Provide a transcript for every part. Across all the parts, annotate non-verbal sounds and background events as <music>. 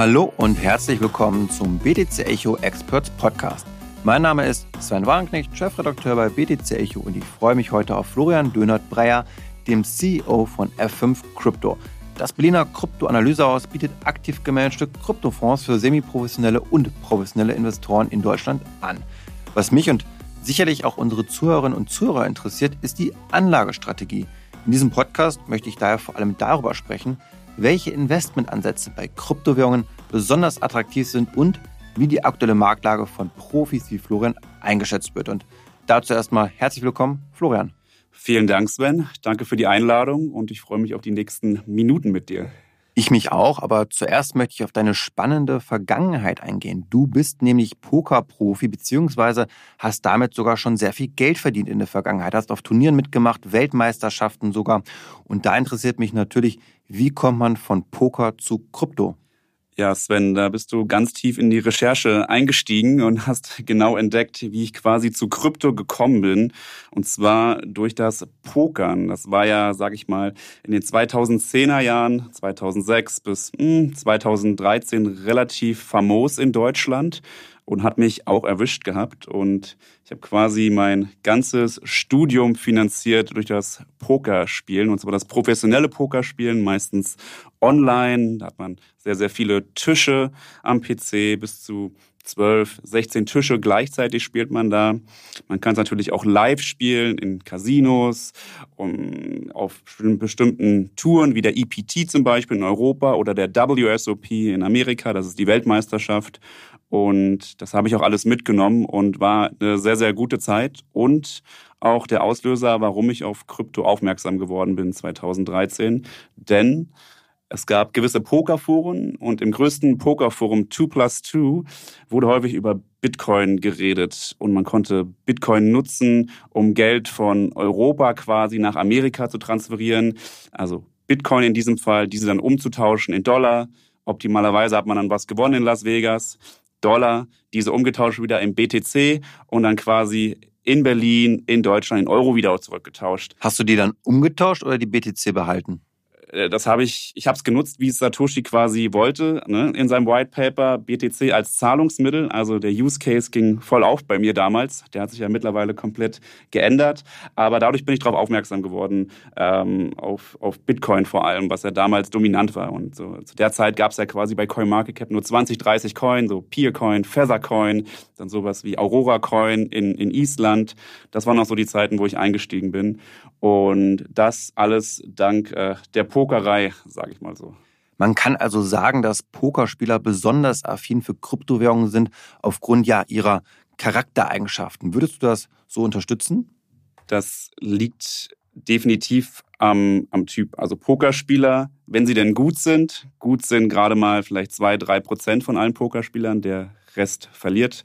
Hallo und herzlich willkommen zum BTC Echo Experts Podcast. Mein Name ist Sven Wagenknecht, Chefredakteur bei BTC Echo und ich freue mich heute auf Florian Dönert-Breyer, dem CEO von F5 Crypto. Das Berliner Kryptoanalysehaus bietet aktiv gemanagte Kryptofonds für semiprofessionelle und professionelle Investoren in Deutschland an. Was mich und sicherlich auch unsere Zuhörerinnen und Zuhörer interessiert, ist die Anlagestrategie. In diesem Podcast möchte ich daher vor allem darüber sprechen, welche Investmentansätze bei Kryptowährungen besonders attraktiv sind und wie die aktuelle Marktlage von Profis wie Florian eingeschätzt wird. Und dazu erstmal herzlich willkommen, Florian. Vielen Dank, Sven. Danke für die Einladung und ich freue mich auf die nächsten Minuten mit dir. Ich mich auch, aber zuerst möchte ich auf deine spannende Vergangenheit eingehen. Du bist nämlich Pokerprofi beziehungsweise hast damit sogar schon sehr viel Geld verdient in der Vergangenheit, hast auf Turnieren mitgemacht, Weltmeisterschaften sogar. Und da interessiert mich natürlich, wie kommt man von Poker zu Krypto? Ja, Sven, da bist du ganz tief in die Recherche eingestiegen und hast genau entdeckt, wie ich quasi zu Krypto gekommen bin. Und zwar durch das Pokern. Das war ja, sag ich mal, in den 2010er Jahren, 2006 bis hm, 2013 relativ famos in Deutschland und hat mich auch erwischt gehabt. Und ich habe quasi mein ganzes Studium finanziert durch das Pokerspielen, und zwar das professionelle Pokerspielen, meistens online. Da hat man sehr, sehr viele Tische am PC, bis zu 12, 16 Tische gleichzeitig spielt man da. Man kann es natürlich auch live spielen in Casinos, um, auf bestimmten Touren wie der EPT zum Beispiel in Europa oder der WSOP in Amerika, das ist die Weltmeisterschaft. Und das habe ich auch alles mitgenommen und war eine sehr, sehr gute Zeit und auch der Auslöser, warum ich auf Krypto aufmerksam geworden bin 2013. Denn es gab gewisse Pokerforen und im größten Pokerforum 2 plus 2 wurde häufig über Bitcoin geredet und man konnte Bitcoin nutzen, um Geld von Europa quasi nach Amerika zu transferieren. Also Bitcoin in diesem Fall, diese dann umzutauschen in Dollar. Optimalerweise hat man dann was gewonnen in Las Vegas. Dollar, diese umgetauscht wieder in BTC und dann quasi in Berlin, in Deutschland, in Euro wieder zurückgetauscht. Hast du die dann umgetauscht oder die BTC behalten? Äh, das habe ich, ich habe es genutzt, wie es Satoshi quasi wollte, ne, in seinem White Paper, BTC als Zahlungsmittel. Also der Use Case ging voll auf bei mir damals. Der hat sich ja mittlerweile komplett geändert. Aber dadurch bin ich darauf aufmerksam geworden, ähm, auf, auf Bitcoin vor allem, was ja damals dominant war. Und so, zu der Zeit gab es ja quasi bei CoinMarketCap nur 20, 30 Coin, so Peercoin, Feathercoin, dann sowas wie Aurora Coin in, in Island. Das waren auch so die Zeiten, wo ich eingestiegen bin. Und das alles dank äh, der Pokerei, sage ich mal so. Man kann also sagen, dass Pokerspieler besonders affin für Kryptowährungen sind aufgrund ja ihrer Charaktereigenschaften. Würdest du das so unterstützen? Das liegt definitiv am, am Typ. Also Pokerspieler, wenn sie denn gut sind, gut sind gerade mal vielleicht zwei, drei Prozent von allen Pokerspielern. Der Rest verliert,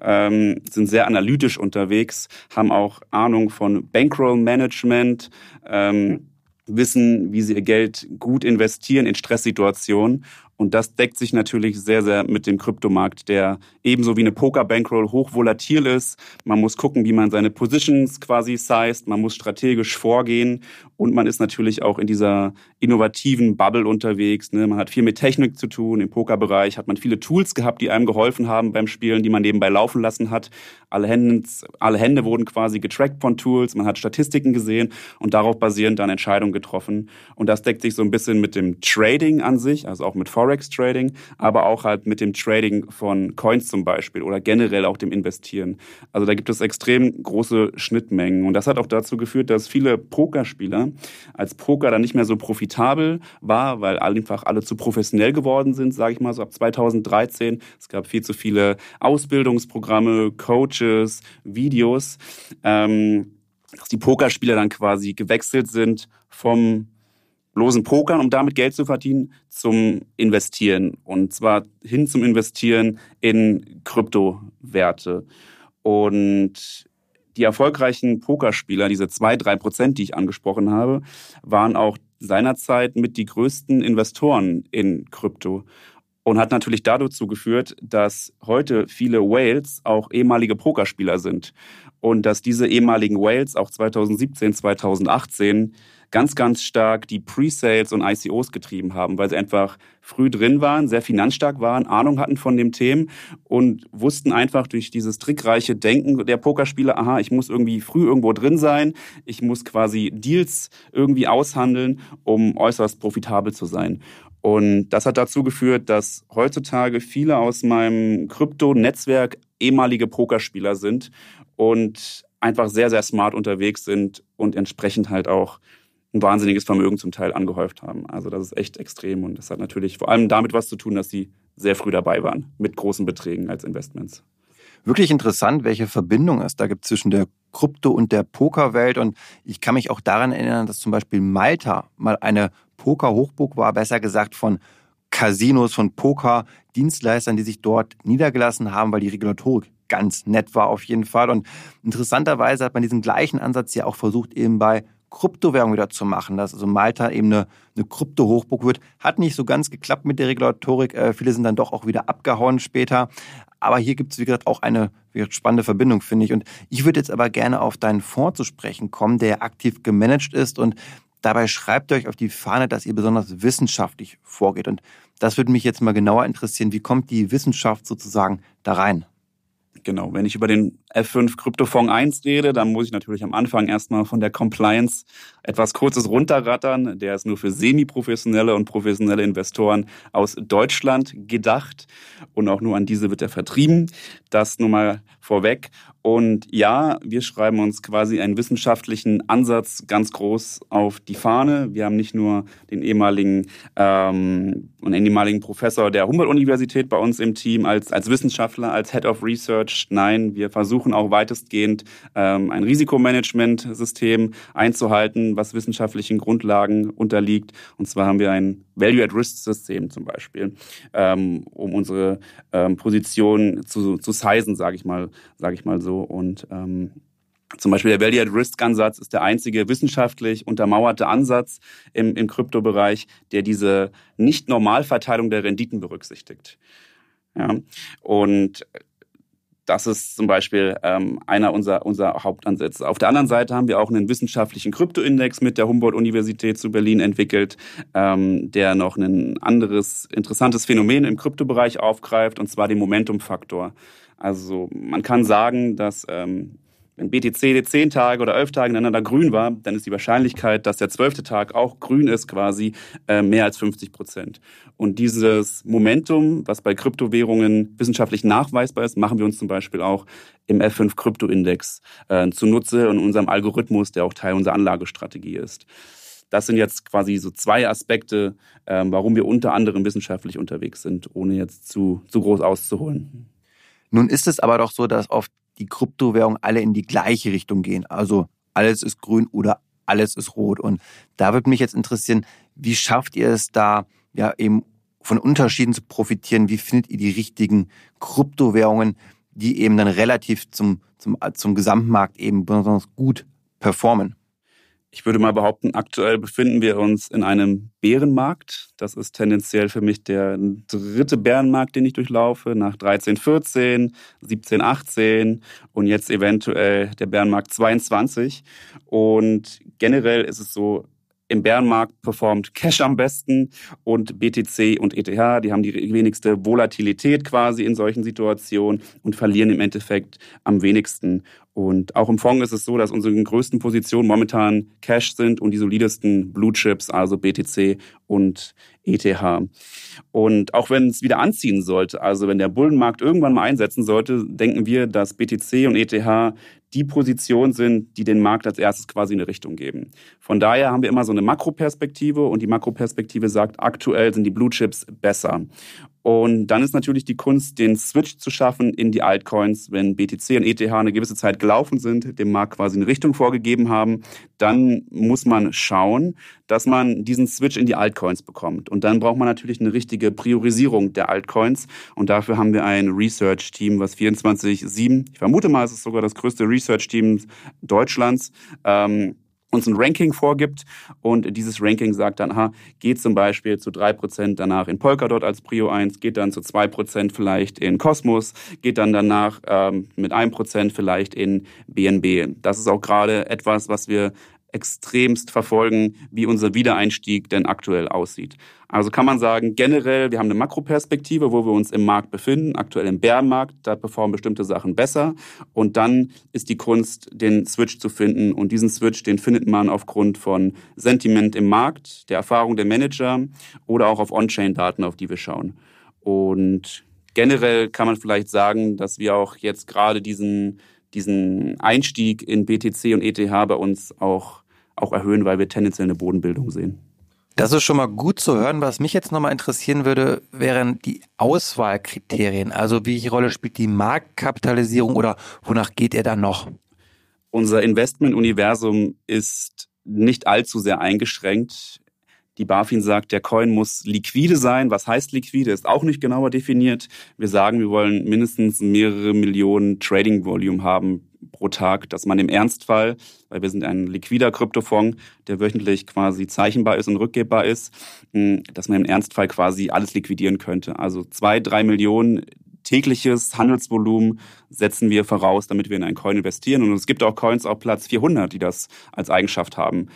ähm, sind sehr analytisch unterwegs, haben auch Ahnung von Bankroll-Management, ähm, wissen, wie sie ihr Geld gut investieren in Stresssituationen und das deckt sich natürlich sehr, sehr mit dem Kryptomarkt, der ebenso wie eine Poker-Bankroll hochvolatil ist. Man muss gucken, wie man seine Positions quasi sized, man muss strategisch vorgehen und man ist natürlich auch in dieser innovativen Bubble unterwegs. Ne? Man hat viel mit Technik zu tun. Im Pokerbereich hat man viele Tools gehabt, die einem geholfen haben beim Spielen, die man nebenbei laufen lassen hat. Alle Hände, alle Hände wurden quasi getrackt von Tools. Man hat Statistiken gesehen und darauf basierend dann Entscheidungen getroffen. Und das deckt sich so ein bisschen mit dem Trading an sich, also auch mit Forex Forex-Trading, aber auch halt mit dem Trading von Coins zum Beispiel oder generell auch dem Investieren. Also da gibt es extrem große Schnittmengen. Und das hat auch dazu geführt, dass viele Pokerspieler als Poker dann nicht mehr so profitabel war, weil einfach alle zu professionell geworden sind, sage ich mal so ab 2013. Es gab viel zu viele Ausbildungsprogramme, Coaches, Videos. Ähm, dass die Pokerspieler dann quasi gewechselt sind vom bloßen Pokern, um damit Geld zu verdienen, zum Investieren. Und zwar hin zum Investieren in Kryptowerte. Und die erfolgreichen Pokerspieler, diese zwei, drei Prozent, die ich angesprochen habe, waren auch seinerzeit mit die größten Investoren in Krypto. und hat natürlich dazu geführt, dass heute viele Whales auch ehemalige Pokerspieler sind und dass diese ehemaligen Whales auch 2017, 2018 ganz, ganz stark die Pre-Sales und ICOs getrieben haben, weil sie einfach früh drin waren, sehr finanzstark waren, Ahnung hatten von dem Themen und wussten einfach durch dieses trickreiche Denken der Pokerspieler, aha, ich muss irgendwie früh irgendwo drin sein, ich muss quasi Deals irgendwie aushandeln, um äußerst profitabel zu sein. Und das hat dazu geführt, dass heutzutage viele aus meinem Krypto-Netzwerk ehemalige Pokerspieler sind und einfach sehr, sehr smart unterwegs sind und entsprechend halt auch ein wahnsinniges Vermögen zum Teil angehäuft haben. Also das ist echt extrem und das hat natürlich vor allem damit was zu tun, dass sie sehr früh dabei waren mit großen Beträgen als Investments. Wirklich interessant, welche Verbindung es da gibt zwischen der Krypto- und der Pokerwelt. Und ich kann mich auch daran erinnern, dass zum Beispiel Malta mal eine Poker-Hochburg war, besser gesagt von Casinos, von Poker-Dienstleistern, die sich dort niedergelassen haben, weil die Regulatorik ganz nett war auf jeden Fall. Und interessanterweise hat man diesen gleichen Ansatz ja auch versucht, eben bei Kryptowährung wieder zu machen, dass also Malta eben eine, Krypto-Hochburg wird. Hat nicht so ganz geklappt mit der Regulatorik. Äh, viele sind dann doch auch wieder abgehauen später. Aber hier gibt es, wie gesagt, auch eine spannende Verbindung, finde ich. Und ich würde jetzt aber gerne auf deinen Fonds zu sprechen kommen, der aktiv gemanagt ist. Und dabei schreibt ihr euch auf die Fahne, dass ihr besonders wissenschaftlich vorgeht. Und das würde mich jetzt mal genauer interessieren. Wie kommt die Wissenschaft sozusagen da rein? Genau, wenn ich über den F5 Kryptofonds 1 rede, dann muss ich natürlich am Anfang erstmal von der Compliance etwas Kurzes runterrattern. Der ist nur für semi-professionelle und professionelle Investoren aus Deutschland gedacht und auch nur an diese wird er vertrieben. Das nur mal vorweg. Und ja, wir schreiben uns quasi einen wissenschaftlichen Ansatz ganz groß auf die Fahne. Wir haben nicht nur den ehemaligen ähm, und den ehemaligen Professor der Humboldt-Universität bei uns im Team als, als Wissenschaftler, als Head of Research. Nein, wir versuchen auch weitestgehend ähm, ein Risikomanagementsystem einzuhalten, was wissenschaftlichen Grundlagen unterliegt. Und zwar haben wir ein Value-at-Risk-System zum Beispiel, ähm, um unsere ähm, Position zu, zu sizen, sage ich mal, ich mal so. Und ähm, zum Beispiel der Value-at-Risk-Ansatz ist der einzige wissenschaftlich untermauerte Ansatz im, im Kryptobereich, der diese Nicht-Normalverteilung der Renditen berücksichtigt. Ja. Und das ist zum Beispiel ähm, einer unserer, unserer Hauptansätze. Auf der anderen Seite haben wir auch einen wissenschaftlichen Kryptoindex mit der Humboldt-Universität zu Berlin entwickelt, ähm, der noch ein anderes interessantes Phänomen im Kryptobereich aufgreift, und zwar den Momentum-Faktor. Also man kann sagen, dass ähm, wenn BTC zehn Tage oder elf Tage ineinander grün war, dann ist die Wahrscheinlichkeit, dass der zwölfte Tag auch grün ist, quasi äh, mehr als 50 Prozent. Und dieses Momentum, was bei Kryptowährungen wissenschaftlich nachweisbar ist, machen wir uns zum Beispiel auch im F5 Kryptoindex äh, zunutze und unserem Algorithmus, der auch Teil unserer Anlagestrategie ist. Das sind jetzt quasi so zwei Aspekte, äh, warum wir unter anderem wissenschaftlich unterwegs sind, ohne jetzt zu, zu groß auszuholen. Nun ist es aber doch so, dass oft die Kryptowährungen alle in die gleiche Richtung gehen. Also alles ist grün oder alles ist rot. Und da würde mich jetzt interessieren, wie schafft ihr es da, ja, eben von Unterschieden zu profitieren? Wie findet ihr die richtigen Kryptowährungen, die eben dann relativ zum, zum, zum Gesamtmarkt eben besonders gut performen? Ich würde mal behaupten, aktuell befinden wir uns in einem Bärenmarkt. Das ist tendenziell für mich der dritte Bärenmarkt, den ich durchlaufe, nach 13, 14, 17, 18 und jetzt eventuell der Bärenmarkt 22. Und generell ist es so, im Bärenmarkt performt Cash am besten und BTC und ETH, die haben die wenigste Volatilität quasi in solchen Situationen und verlieren im Endeffekt am wenigsten. Und auch im Fonds ist es so, dass unsere größten Positionen momentan Cash sind und die solidesten Blue Chips, also BTC und ETH. Und auch wenn es wieder anziehen sollte, also wenn der Bullenmarkt irgendwann mal einsetzen sollte, denken wir, dass BTC und ETH die Position sind, die den Markt als erstes quasi eine Richtung geben. Von daher haben wir immer so eine Makroperspektive und die Makroperspektive sagt, aktuell sind die Blue Chips besser. Und dann ist natürlich die Kunst, den Switch zu schaffen in die Altcoins, wenn BTC und ETH eine gewisse Zeit gelaufen sind, dem Markt quasi eine Richtung vorgegeben haben, dann muss man schauen, dass man diesen Switch in die Altcoins bekommt. Und dann braucht man natürlich eine richtige Priorisierung der Altcoins. Und dafür haben wir ein Research-Team, was 24-7, ich vermute mal, es ist sogar das größte Research-Team Deutschlands, ähm, uns ein Ranking vorgibt und dieses Ranking sagt dann, aha, geht zum Beispiel zu drei Prozent danach in Polkadot als Prio 1, geht dann zu zwei Prozent vielleicht in Cosmos, geht dann danach ähm, mit einem Prozent vielleicht in BNB. Das ist auch gerade etwas, was wir extremst verfolgen, wie unser Wiedereinstieg denn aktuell aussieht. Also kann man sagen, generell, wir haben eine Makroperspektive, wo wir uns im Markt befinden, aktuell im Bärenmarkt, da performen bestimmte Sachen besser. Und dann ist die Kunst, den Switch zu finden. Und diesen Switch, den findet man aufgrund von Sentiment im Markt, der Erfahrung der Manager oder auch auf On-Chain-Daten, auf die wir schauen. Und generell kann man vielleicht sagen, dass wir auch jetzt gerade diesen, diesen Einstieg in BTC und ETH bei uns auch, auch erhöhen, weil wir tendenziell eine Bodenbildung sehen. Das ist schon mal gut zu hören. Was mich jetzt nochmal interessieren würde, wären die Auswahlkriterien. Also welche Rolle spielt die Marktkapitalisierung oder wonach geht ihr dann noch? Unser Investmentuniversum ist nicht allzu sehr eingeschränkt. Die BaFin sagt, der Coin muss liquide sein. Was heißt liquide? Ist auch nicht genauer definiert. Wir sagen, wir wollen mindestens mehrere Millionen Trading Volume haben pro Tag, dass man im Ernstfall, weil wir sind ein liquider Kryptofonds, der wöchentlich quasi zeichenbar ist und rückgebbar ist, hm, dass man im Ernstfall quasi alles liquidieren könnte. Also zwei, drei Millionen tägliches Handelsvolumen setzen wir voraus, damit wir in einen Coin investieren. Und es gibt auch Coins auf Platz 400, die das als Eigenschaft haben.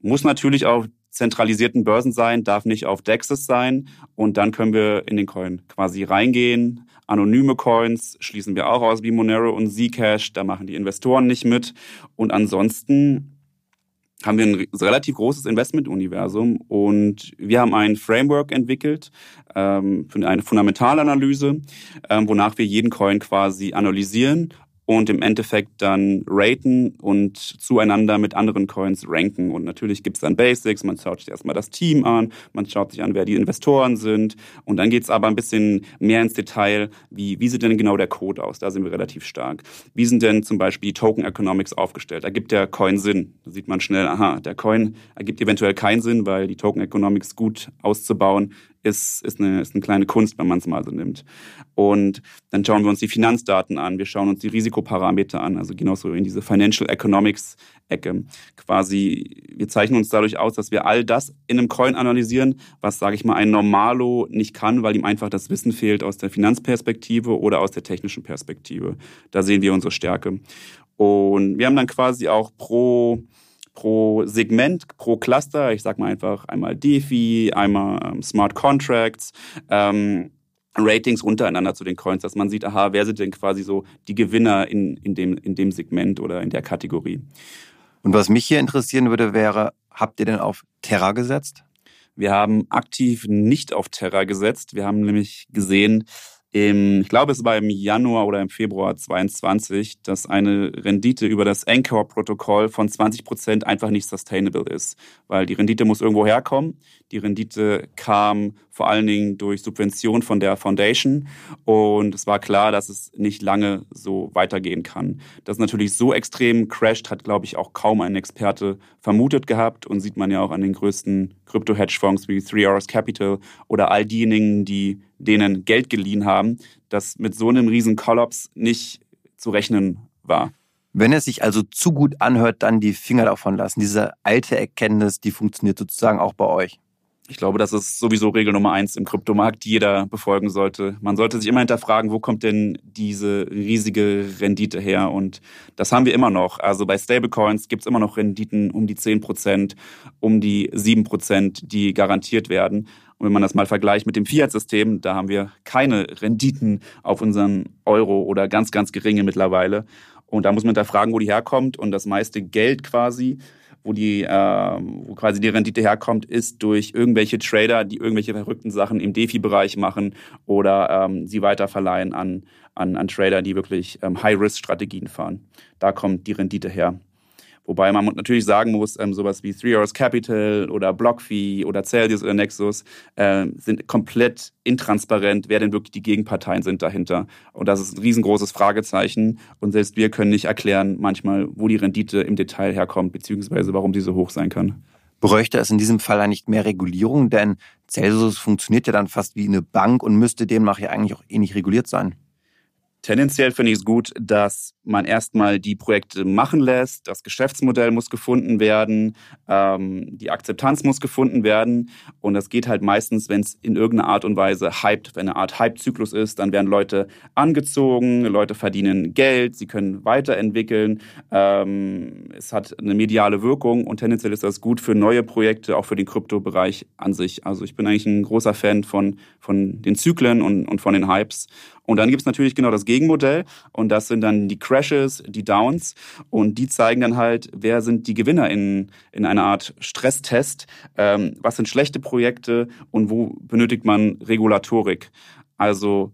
Muss natürlich auch zentralisierten Börsen sein, darf nicht auf Dexes sein. Und dann können wir in den Coin quasi reingehen. Anonyme Coins schließen wir auch aus wie Monero und Zcash. Da machen die Investoren nicht mit. Und ansonsten haben wir ein relativ großes Investmentuniversum und wir haben ein Framework entwickelt ähm, für eine Fundamentalanalyse, ähm, wonach wir jeden Coin quasi analysieren und im Endeffekt dann raten und zueinander mit anderen Coins ranken. Und natürlich gibt's dann Basics, man schaut sich erstmal das Team an, man schaut sich an, wer die Investoren sind und dann geht's aber ein bisschen mehr ins Detail, wie, wie sieht denn genau der Code aus? Da sind wir relativ stark. Wie sind denn zum Beispiel die Token Economics aufgestellt? Ergibt der Coin Sinn? Da sieht man schnell, aha, der Coin ergibt eventuell keinen Sinn, weil die Token Economics gut auszubauen ist, ist, eine, ist eine kleine Kunst, wenn man es mal so nimmt. Und dann schauen wir uns die Finanzdaten an, wir schauen uns die Risikoparameter an, also genauso in diese Financial Economics Ecke. Quasi, wir zeichnen uns dadurch aus, dass wir all das in einem Coin analysieren, was, sage ich mal, ein Normalo nicht kann, weil ihm einfach das Wissen fehlt aus der Finanzperspektive oder aus der technischen Perspektive. Da sehen wir unsere Stärke. Und wir haben dann quasi auch pro pro Segment, pro Cluster, ich sag mal einfach einmal DeFi, einmal ähm, Smart Contracts, ähm, Ratings untereinander zu den Coins, dass man sieht, aha, wer sind denn quasi so die Gewinner in, in, dem, in dem Segment oder in der Kategorie. Und was mich hier interessieren würde, wäre, habt ihr denn auf Terra gesetzt? Wir haben aktiv nicht auf Terra gesetzt. Wir haben nämlich gesehen, im, ich glaube, es war im Januar oder im Februar 22, dass eine Rendite über das Anchor-Protokoll von 20 Prozent einfach nicht sustainable ist, weil die Rendite muss irgendwo herkommen. Die Rendite kam vor allen Dingen durch Subvention von der Foundation und es war klar, dass es nicht lange so weitergehen kann. Das natürlich so extrem crasht, hat, glaube ich, auch kaum ein Experte vermutet gehabt und sieht man ja auch an den größten Krypto-Hedgefonds wie Three Hours Capital oder all diejenigen, die denen Geld geliehen haben, dass mit so einem riesen Kollaps nicht zu rechnen war. Wenn es sich also zu gut anhört, dann die Finger davon lassen. Diese alte Erkenntnis, die funktioniert sozusagen auch bei euch. Ich glaube, das ist sowieso Regel Nummer eins im Kryptomarkt, die jeder befolgen sollte. Man sollte sich immer hinterfragen, wo kommt denn diese riesige Rendite her? Und das haben wir immer noch. Also bei Stablecoins gibt es immer noch Renditen um die zehn Prozent, um die sieben Prozent, die garantiert werden. Und wenn man das mal vergleicht mit dem Fiat-System, da haben wir keine Renditen auf unseren Euro oder ganz, ganz geringe mittlerweile. Und da muss man da fragen, wo die herkommt. Und das meiste Geld quasi, wo die, äh, wo quasi die Rendite herkommt, ist durch irgendwelche Trader, die irgendwelche verrückten Sachen im DeFi-Bereich machen oder ähm, sie weiterverleihen an, an, an Trader, die wirklich ähm, High-Risk-Strategien fahren. Da kommt die Rendite her. Wobei man natürlich sagen muss, ähm, sowas wie Three Hours Capital oder BlockFi oder Celsius oder Nexus äh, sind komplett intransparent, wer denn wirklich die Gegenparteien sind dahinter. Und das ist ein riesengroßes Fragezeichen. Und selbst wir können nicht erklären manchmal, wo die Rendite im Detail herkommt, beziehungsweise warum sie so hoch sein kann. Bräuchte es in diesem Fall eigentlich mehr Regulierung? Denn Celsius funktioniert ja dann fast wie eine Bank und müsste demnach ja eigentlich auch ähnlich reguliert sein. Tendenziell finde ich es gut, dass man erstmal die Projekte machen lässt. Das Geschäftsmodell muss gefunden werden, ähm, die Akzeptanz muss gefunden werden. Und das geht halt meistens, wenn es in irgendeiner Art und Weise hyped, wenn eine Art Hype-Zyklus ist, dann werden Leute angezogen, Leute verdienen Geld, sie können weiterentwickeln. Ähm, es hat eine mediale Wirkung und tendenziell ist das gut für neue Projekte, auch für den Kryptobereich an sich. Also ich bin eigentlich ein großer Fan von, von den Zyklen und, und von den Hypes. Und dann gibt es natürlich genau das Gegenmodell. Und das sind dann die Crashes, die Downs. Und die zeigen dann halt, wer sind die Gewinner in, in einer Art Stresstest, ähm, was sind schlechte Projekte und wo benötigt man Regulatorik. Also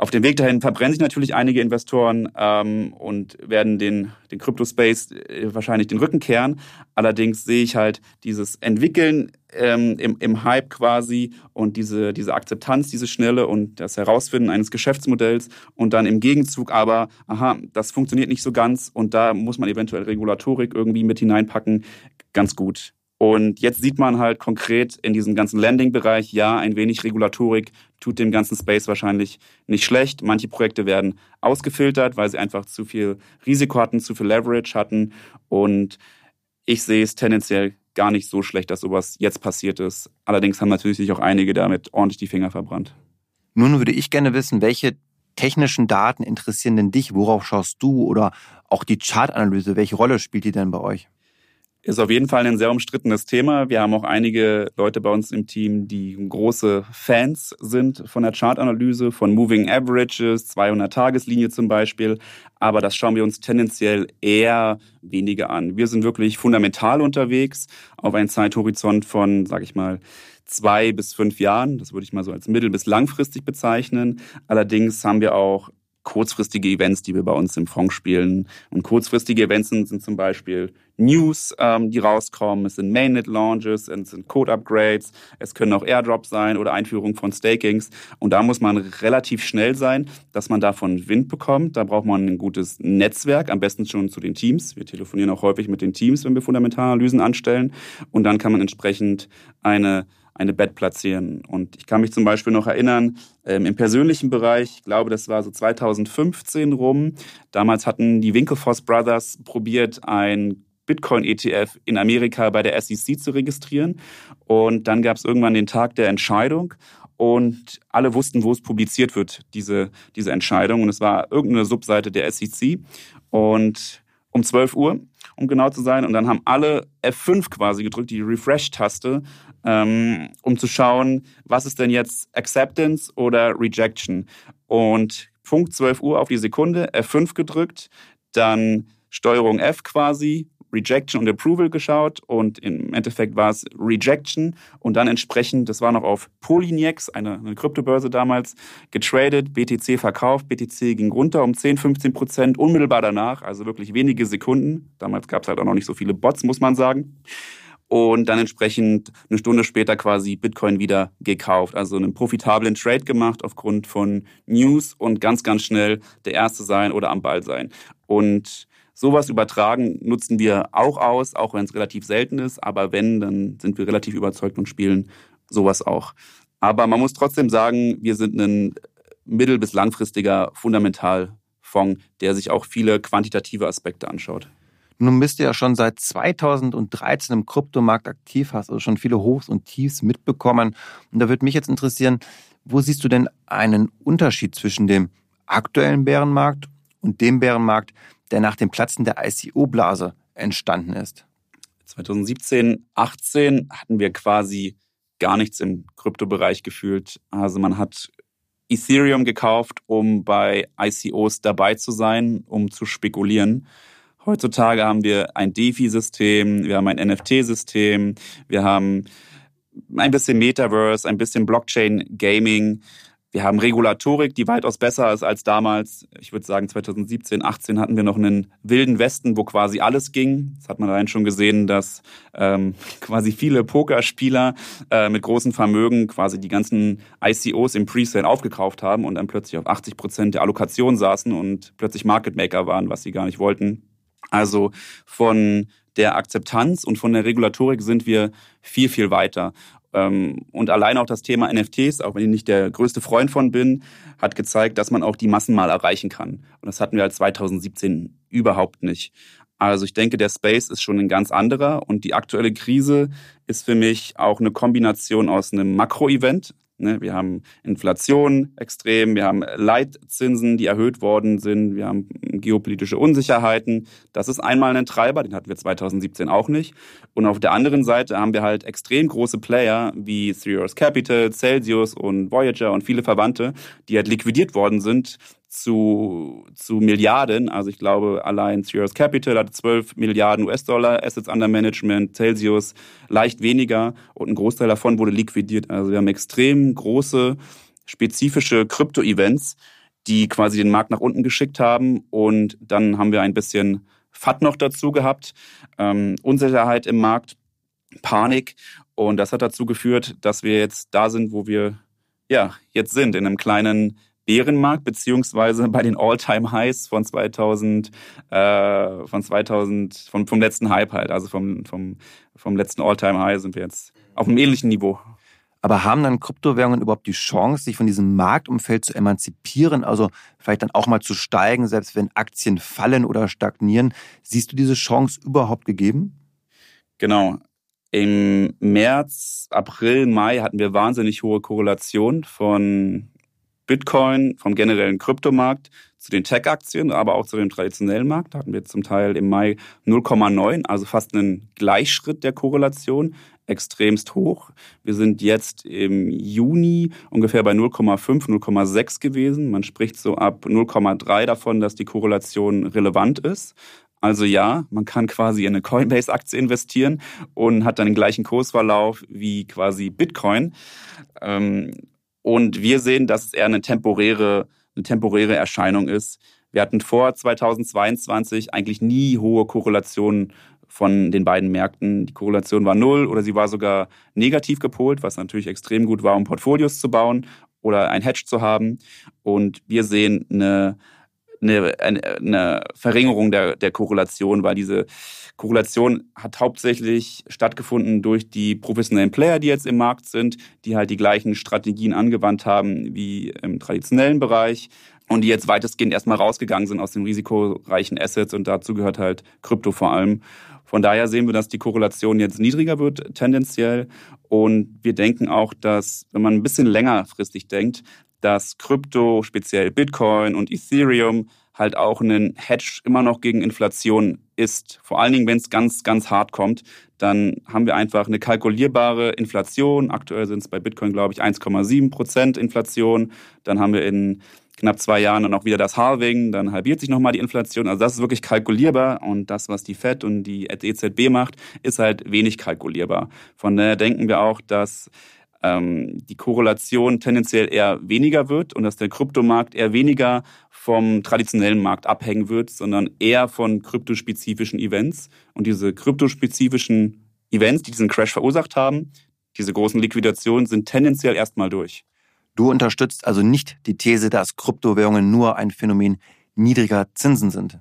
auf dem Weg dahin verbrennen sich natürlich einige Investoren ähm, und werden den, den Crypto-Space äh, wahrscheinlich den Rücken kehren. Allerdings sehe ich halt dieses Entwickeln ähm, im, im Hype quasi und diese, diese Akzeptanz, diese Schnelle und das Herausfinden eines Geschäftsmodells und dann im Gegenzug aber, aha, das funktioniert nicht so ganz und da muss man eventuell Regulatorik irgendwie mit hineinpacken, ganz gut. Und jetzt sieht man halt konkret in diesem ganzen Landing-Bereich, ja, ein wenig Regulatorik tut dem ganzen Space wahrscheinlich nicht schlecht. Manche Projekte werden ausgefiltert, weil sie einfach zu viel Risiko hatten, zu viel Leverage hatten. Und ich sehe es tendenziell gar nicht so schlecht, dass sowas jetzt passiert ist. Allerdings haben natürlich sich auch einige damit ordentlich die Finger verbrannt. Nun würde ich gerne wissen, welche technischen Daten interessieren denn dich? Worauf schaust du? Oder auch die Chartanalyse, welche Rolle spielt die denn bei euch? Ist auf jeden Fall ein sehr umstrittenes Thema. Wir haben auch einige Leute bei uns im Team, die große Fans sind von der Chartanalyse, von Moving Averages, 200-Tageslinie zum Beispiel. Aber das schauen wir uns tendenziell eher weniger an. Wir sind wirklich fundamental unterwegs auf einen Zeithorizont von, sag ich mal, zwei bis fünf Jahren. Das würde ich mal so als mittel- bis langfristig bezeichnen. Allerdings haben wir auch kurzfristige Events, die wir bei uns im Fonds spielen. Und kurzfristige Events sind, sind zum Beispiel News, ähm, die rauskommen. Es sind Mainnet-Launches, es sind Code-Upgrades, es können auch Airdrops sein oder Einführung von Stakings. Und da muss man relativ schnell sein, dass man davon Wind bekommt. Da braucht man ein gutes Netzwerk, am besten schon zu den Teams. Wir telefonieren auch häufig mit den Teams, wenn wir Fundamentalanalysen anstellen. Und dann kann man entsprechend eine eine Bet platzieren. Und ich kann mich zum Beispiel noch erinnern, ähm, im persönlichen Bereich, ich glaube, das war so 2015 rum, damals hatten die Winklevoss Brothers probiert, ein Bitcoin-ETF in Amerika bei der SEC zu registrieren. Und dann gab es irgendwann den Tag der Entscheidung und alle wussten, wo es publiziert wird, diese, diese Entscheidung. Und es war irgendeine Subseite der SEC. Und um 12 Uhr, um genau zu sein. Und dann haben alle F5 quasi gedrückt, die Refresh-Taste, ähm, um zu schauen, was ist denn jetzt Acceptance oder Rejection. Und Punkt 12 Uhr auf die Sekunde, F5 gedrückt, dann Steuerung F quasi, Rejection und Approval geschaut und im Endeffekt war es Rejection und dann entsprechend, das war noch auf Polynex, eine, eine Kryptobörse damals, getradet, BTC verkauft, BTC ging runter um 10, 15 Prozent unmittelbar danach, also wirklich wenige Sekunden. Damals gab es halt auch noch nicht so viele Bots, muss man sagen. Und dann entsprechend eine Stunde später quasi Bitcoin wieder gekauft. Also einen profitablen Trade gemacht aufgrund von News und ganz, ganz schnell der Erste sein oder am Ball sein. Und Sowas übertragen nutzen wir auch aus, auch wenn es relativ selten ist. Aber wenn, dann sind wir relativ überzeugt und spielen sowas auch. Aber man muss trotzdem sagen, wir sind ein mittel- bis langfristiger Fundamentalfonds, der sich auch viele quantitative Aspekte anschaut. Nun bist du ja schon seit 2013 im Kryptomarkt aktiv, hast also schon viele Hochs und Tiefs mitbekommen. Und da würde mich jetzt interessieren, wo siehst du denn einen Unterschied zwischen dem aktuellen Bärenmarkt und dem Bärenmarkt, der nach dem Platzen der ICO-Blase entstanden ist. 2017, 18 hatten wir quasi gar nichts im Kryptobereich gefühlt. Also man hat Ethereum gekauft, um bei ICOs dabei zu sein, um zu spekulieren. Heutzutage haben wir ein DeFi-System, wir haben ein NFT-System, wir haben ein bisschen Metaverse, ein bisschen Blockchain-Gaming. Wir haben Regulatorik, die weitaus besser ist als damals. Ich würde sagen, 2017, 18 hatten wir noch einen wilden Westen, wo quasi alles ging. Das hat man allein schon gesehen, dass ähm, <laughs> quasi viele Pokerspieler äh, mit großen Vermögen quasi die ganzen ICOs im Presale aufgekauft haben und dann plötzlich auf 80 Prozent der Allokation saßen und plötzlich Market Maker waren, was sie gar nicht wollten. Also von der Akzeptanz und von der Regulatorik sind wir viel, viel weiter. Ähm, und allein auch das Thema NFTs, auch wenn ich nicht der größte Freund von bin, hat gezeigt, dass man auch die Massen mal erreichen kann. Und das hatten wir halt 2017 überhaupt nicht. Also ich denke, der Space ist schon ein ganz anderer und die aktuelle Krise ist für mich auch eine Kombination aus einem Makro-Event, wir haben Inflation extrem, wir haben Leitzinsen, die erhöht worden sind, wir haben geopolitische Unsicherheiten. Das ist einmal ein Treiber, den hatten wir 2017 auch nicht. Und auf der anderen Seite haben wir halt extrem große Player wie Three Capital, Celsius und Voyager und viele Verwandte, die halt liquidiert worden sind zu, zu Milliarden. Also ich glaube, allein Sirius Capital hatte 12 Milliarden US-Dollar Assets under Management, Celsius leicht weniger und ein Großteil davon wurde liquidiert. Also wir haben extrem große, spezifische Krypto-Events, die quasi den Markt nach unten geschickt haben und dann haben wir ein bisschen FAT noch dazu gehabt, ähm, Unsicherheit im Markt, Panik und das hat dazu geführt, dass wir jetzt da sind, wo wir ja jetzt sind, in einem kleinen Bärenmarkt, beziehungsweise bei den All-Time-Highs von 2000, äh, von 2000, vom, vom letzten Hype halt, also vom, vom, vom letzten All-Time-High sind wir jetzt auf einem ähnlichen Niveau. Aber haben dann Kryptowährungen überhaupt die Chance, sich von diesem Marktumfeld zu emanzipieren, also vielleicht dann auch mal zu steigen, selbst wenn Aktien fallen oder stagnieren? Siehst du diese Chance überhaupt gegeben? Genau. Im März, April, Mai hatten wir wahnsinnig hohe Korrelation von Bitcoin, vom generellen Kryptomarkt zu den Tech-Aktien, aber auch zu dem traditionellen Markt. Da hatten wir zum Teil im Mai 0,9, also fast einen Gleichschritt der Korrelation, extremst hoch. Wir sind jetzt im Juni ungefähr bei 0,5, 0,6 gewesen. Man spricht so ab 0,3 davon, dass die Korrelation relevant ist. Also ja, man kann quasi in eine Coinbase-Aktie investieren und hat dann den gleichen Kursverlauf wie quasi Bitcoin. Ähm, und wir sehen, dass es eher eine temporäre, eine temporäre Erscheinung ist. Wir hatten vor 2022 eigentlich nie hohe Korrelationen von den beiden Märkten. Die Korrelation war null oder sie war sogar negativ gepolt, was natürlich extrem gut war, um Portfolios zu bauen oder ein Hedge zu haben. Und wir sehen eine, eine, eine Verringerung der, der Korrelation, weil diese Korrelation hat hauptsächlich stattgefunden durch die professionellen Player, die jetzt im Markt sind, die halt die gleichen Strategien angewandt haben wie im traditionellen Bereich und die jetzt weitestgehend erstmal rausgegangen sind aus den risikoreichen Assets und dazu gehört halt Krypto vor allem. Von daher sehen wir, dass die Korrelation jetzt niedriger wird tendenziell und wir denken auch, dass wenn man ein bisschen längerfristig denkt, dass Krypto, speziell Bitcoin und Ethereum halt auch einen Hedge immer noch gegen Inflation ist. Vor allen Dingen, wenn es ganz, ganz hart kommt, dann haben wir einfach eine kalkulierbare Inflation. Aktuell sind es bei Bitcoin, glaube ich, 1,7 Prozent Inflation. Dann haben wir in knapp zwei Jahren dann auch wieder das Halving, dann halbiert sich nochmal die Inflation. Also das ist wirklich kalkulierbar und das, was die FED und die EZB macht, ist halt wenig kalkulierbar. Von daher denken wir auch, dass ähm, die Korrelation tendenziell eher weniger wird und dass der Kryptomarkt eher weniger vom traditionellen Markt abhängen wird, sondern eher von kryptospezifischen Events. Und diese kryptospezifischen Events, die diesen Crash verursacht haben, diese großen Liquidationen sind tendenziell erstmal durch. Du unterstützt also nicht die These, dass Kryptowährungen nur ein Phänomen niedriger Zinsen sind.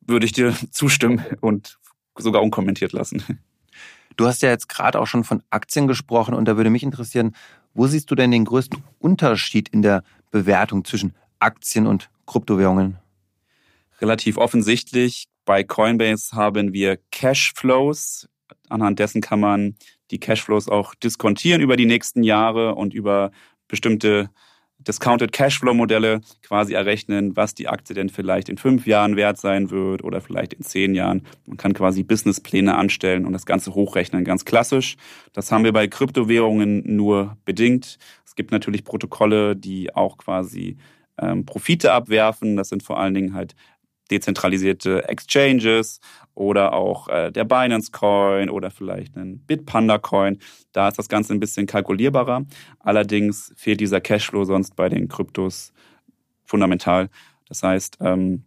Würde ich dir zustimmen und sogar unkommentiert lassen. Du hast ja jetzt gerade auch schon von Aktien gesprochen und da würde mich interessieren, wo siehst du denn den größten Unterschied in der Bewertung zwischen Aktien und Kryptowährungen? Relativ offensichtlich. Bei Coinbase haben wir Cashflows. Anhand dessen kann man die Cashflows auch diskontieren über die nächsten Jahre und über bestimmte Discounted Cashflow Modelle quasi errechnen, was die Aktie denn vielleicht in fünf Jahren wert sein wird oder vielleicht in zehn Jahren. Man kann quasi Businesspläne anstellen und das Ganze hochrechnen, ganz klassisch. Das haben wir bei Kryptowährungen nur bedingt. Es gibt natürlich Protokolle, die auch quasi ähm, Profite abwerfen. Das sind vor allen Dingen halt dezentralisierte Exchanges oder auch äh, der Binance Coin oder vielleicht ein Bitpanda Coin. Da ist das Ganze ein bisschen kalkulierbarer. Allerdings fehlt dieser Cashflow sonst bei den Kryptos fundamental. Das heißt, ähm,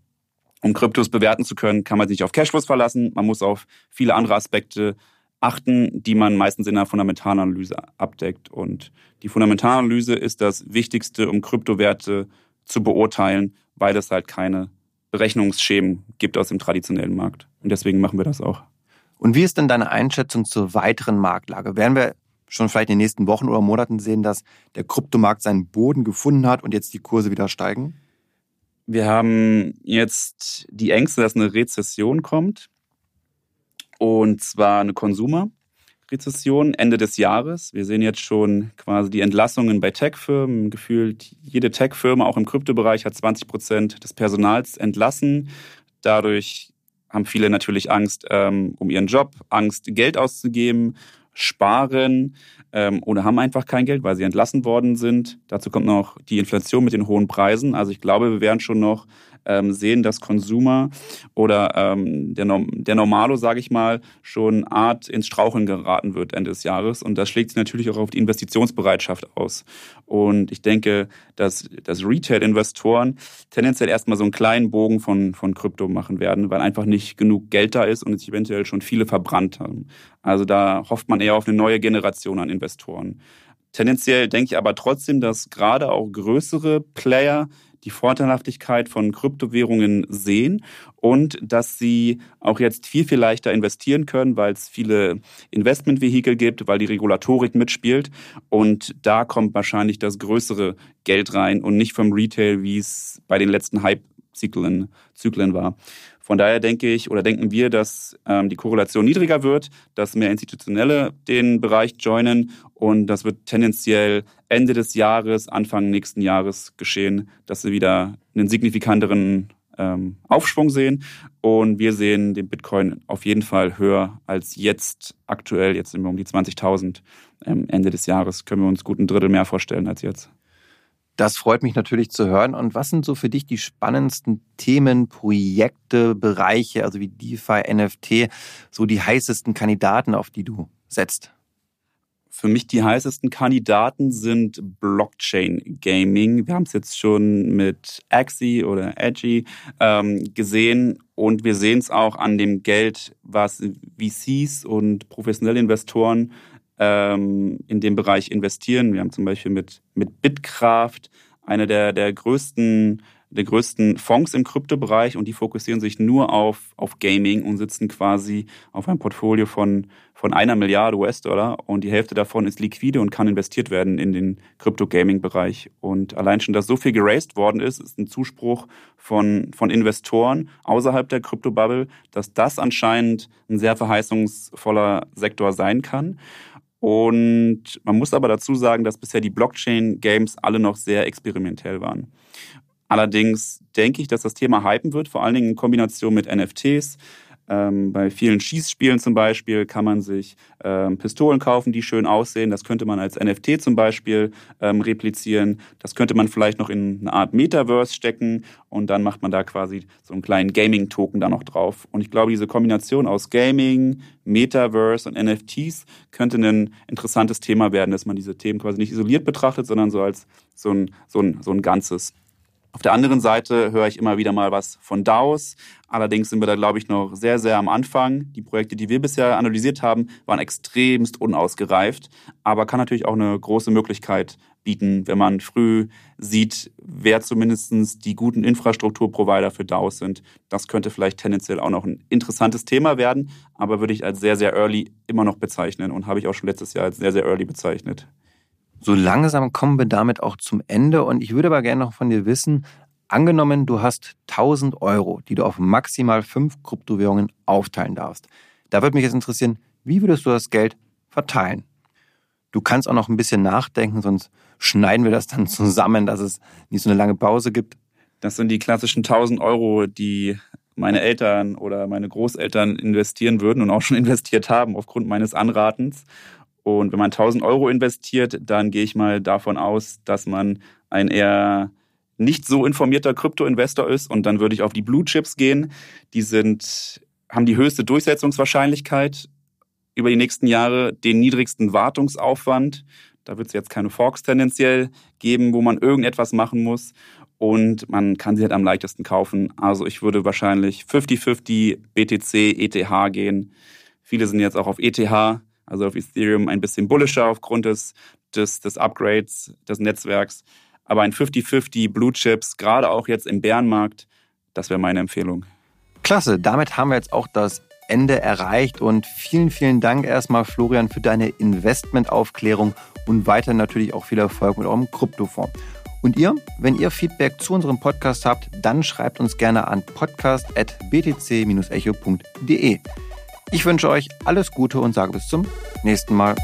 um Kryptos bewerten zu können, kann man sich nicht auf Cashflows verlassen. Man muss auf viele andere Aspekte achten, die man meistens in der Fundamentalanalyse abdeckt. Und die Fundamentalanalyse ist das Wichtigste, um Kryptowerte zu beurteilen, weil es halt keine Berechnungsschemen gibt aus dem traditionellen Markt. Und deswegen machen wir das auch. Und wie ist denn deine Einschätzung zur weiteren Marktlage? Werden wir schon vielleicht in den nächsten Wochen oder Monaten sehen, dass der Kryptomarkt seinen Boden gefunden hat und jetzt die Kurse wieder steigen? Wir haben jetzt die Ängste, dass eine Rezession kommt. Und zwar eine Konsumerrezession Ende des Jahres. Wir sehen jetzt schon quasi die Entlassungen bei Tech-Firmen. Gefühlt jede Tech-Firma, auch im Kryptobereich, hat 20 Prozent des Personals entlassen. Dadurch haben viele natürlich Angst ähm, um ihren Job, Angst, Geld auszugeben, sparen ähm, oder haben einfach kein Geld, weil sie entlassen worden sind. Dazu kommt noch die Inflation mit den hohen Preisen. Also ich glaube, wir werden schon noch ähm, sehen, dass Konsumer oder ähm, der, der Normalo, sage ich mal, schon Art ins Straucheln geraten wird Ende des Jahres. Und das schlägt sich natürlich auch auf die Investitionsbereitschaft aus. Und ich denke, dass, dass Retail-Investoren tendenziell erstmal so einen kleinen Bogen von, von Krypto machen werden, weil einfach nicht genug Geld da ist und sich eventuell schon viele verbrannt haben. Also da hofft man eher auf eine neue Generation an Investoren. Tendenziell denke ich aber trotzdem, dass gerade auch größere Player die Vorteilhaftigkeit von Kryptowährungen sehen und dass sie auch jetzt viel, viel leichter investieren können, weil es viele Investmentvehikel gibt, weil die Regulatorik mitspielt. Und da kommt wahrscheinlich das größere Geld rein und nicht vom Retail, wie es bei den letzten Hype-Zyklen Zyklen war. Von daher denke ich oder denken wir, dass ähm, die Korrelation niedriger wird, dass mehr Institutionelle den Bereich joinen und das wird tendenziell Ende des Jahres, Anfang nächsten Jahres geschehen, dass sie wieder einen signifikanteren ähm, Aufschwung sehen. Und wir sehen den Bitcoin auf jeden Fall höher als jetzt aktuell. Jetzt sind wir um die 20.000. Ähm, Ende des Jahres können wir uns gut ein Drittel mehr vorstellen als jetzt. Das freut mich natürlich zu hören. Und was sind so für dich die spannendsten Themen, Projekte, Bereiche, also wie DeFi, NFT, so die heißesten Kandidaten, auf die du setzt? Für mich die heißesten Kandidaten sind Blockchain Gaming. Wir haben es jetzt schon mit Axie oder Edgy ähm, gesehen und wir sehen es auch an dem Geld, was VCs und professionelle Investoren ähm, in dem Bereich investieren. Wir haben zum Beispiel mit, mit Bitkraft eine der, der größten der größten Fonds im Kryptobereich und die fokussieren sich nur auf, auf Gaming und sitzen quasi auf einem Portfolio von, von einer Milliarde US-Dollar und die Hälfte davon ist liquide und kann investiert werden in den Krypto-Gaming-Bereich. Und allein schon, dass so viel geraced worden ist, ist ein Zuspruch von, von Investoren außerhalb der Krypto-Bubble, dass das anscheinend ein sehr verheißungsvoller Sektor sein kann. Und man muss aber dazu sagen, dass bisher die Blockchain-Games alle noch sehr experimentell waren. Allerdings denke ich, dass das Thema hypen wird, vor allen Dingen in Kombination mit NFTs. Ähm, bei vielen Schießspielen zum Beispiel kann man sich ähm, Pistolen kaufen, die schön aussehen. Das könnte man als NFT zum Beispiel ähm, replizieren. Das könnte man vielleicht noch in eine Art Metaverse stecken und dann macht man da quasi so einen kleinen Gaming-Token da noch drauf. Und ich glaube, diese Kombination aus Gaming, Metaverse und NFTs könnte ein interessantes Thema werden, dass man diese Themen quasi nicht isoliert betrachtet, sondern so als so ein, so ein, so ein Ganzes. Auf der anderen Seite höre ich immer wieder mal was von DAOs. Allerdings sind wir da, glaube ich, noch sehr, sehr am Anfang. Die Projekte, die wir bisher analysiert haben, waren extremst unausgereift, aber kann natürlich auch eine große Möglichkeit bieten, wenn man früh sieht, wer zumindest die guten Infrastrukturprovider für DAOs sind. Das könnte vielleicht tendenziell auch noch ein interessantes Thema werden, aber würde ich als sehr, sehr early immer noch bezeichnen und habe ich auch schon letztes Jahr als sehr, sehr early bezeichnet. So langsam kommen wir damit auch zum Ende und ich würde aber gerne noch von dir wissen, angenommen, du hast 1000 Euro, die du auf maximal fünf Kryptowährungen aufteilen darfst. Da würde mich jetzt interessieren, wie würdest du das Geld verteilen? Du kannst auch noch ein bisschen nachdenken, sonst schneiden wir das dann <laughs> zusammen, dass es nicht so eine lange Pause gibt. Das sind die klassischen 1000 Euro, die meine Eltern oder meine Großeltern investieren würden und auch schon <laughs> investiert haben aufgrund meines Anratens. Und wenn man 1000 Euro investiert, dann gehe ich mal davon aus, dass man ein eher nicht so informierter Krypto-Investor ist. Und dann würde ich auf die Blue Chips gehen. Die sind, haben die höchste Durchsetzungswahrscheinlichkeit über die nächsten Jahre, den niedrigsten Wartungsaufwand. Da wird es jetzt keine Forks tendenziell geben, wo man irgendetwas machen muss. Und man kann sie halt am leichtesten kaufen. Also ich würde wahrscheinlich 50-50 BTC, ETH gehen. Viele sind jetzt auch auf ETH also auf Ethereum ein bisschen bullischer aufgrund des, des, des Upgrades des Netzwerks. Aber ein 50-50 Blue Chips, gerade auch jetzt im Bärenmarkt, das wäre meine Empfehlung. Klasse, damit haben wir jetzt auch das Ende erreicht und vielen, vielen Dank erstmal, Florian, für deine Investmentaufklärung und weiter natürlich auch viel Erfolg mit eurem Kryptofonds. Und ihr, wenn ihr Feedback zu unserem Podcast habt, dann schreibt uns gerne an podcast.btc-echo.de. Ich wünsche euch alles Gute und sage bis zum nächsten Mal.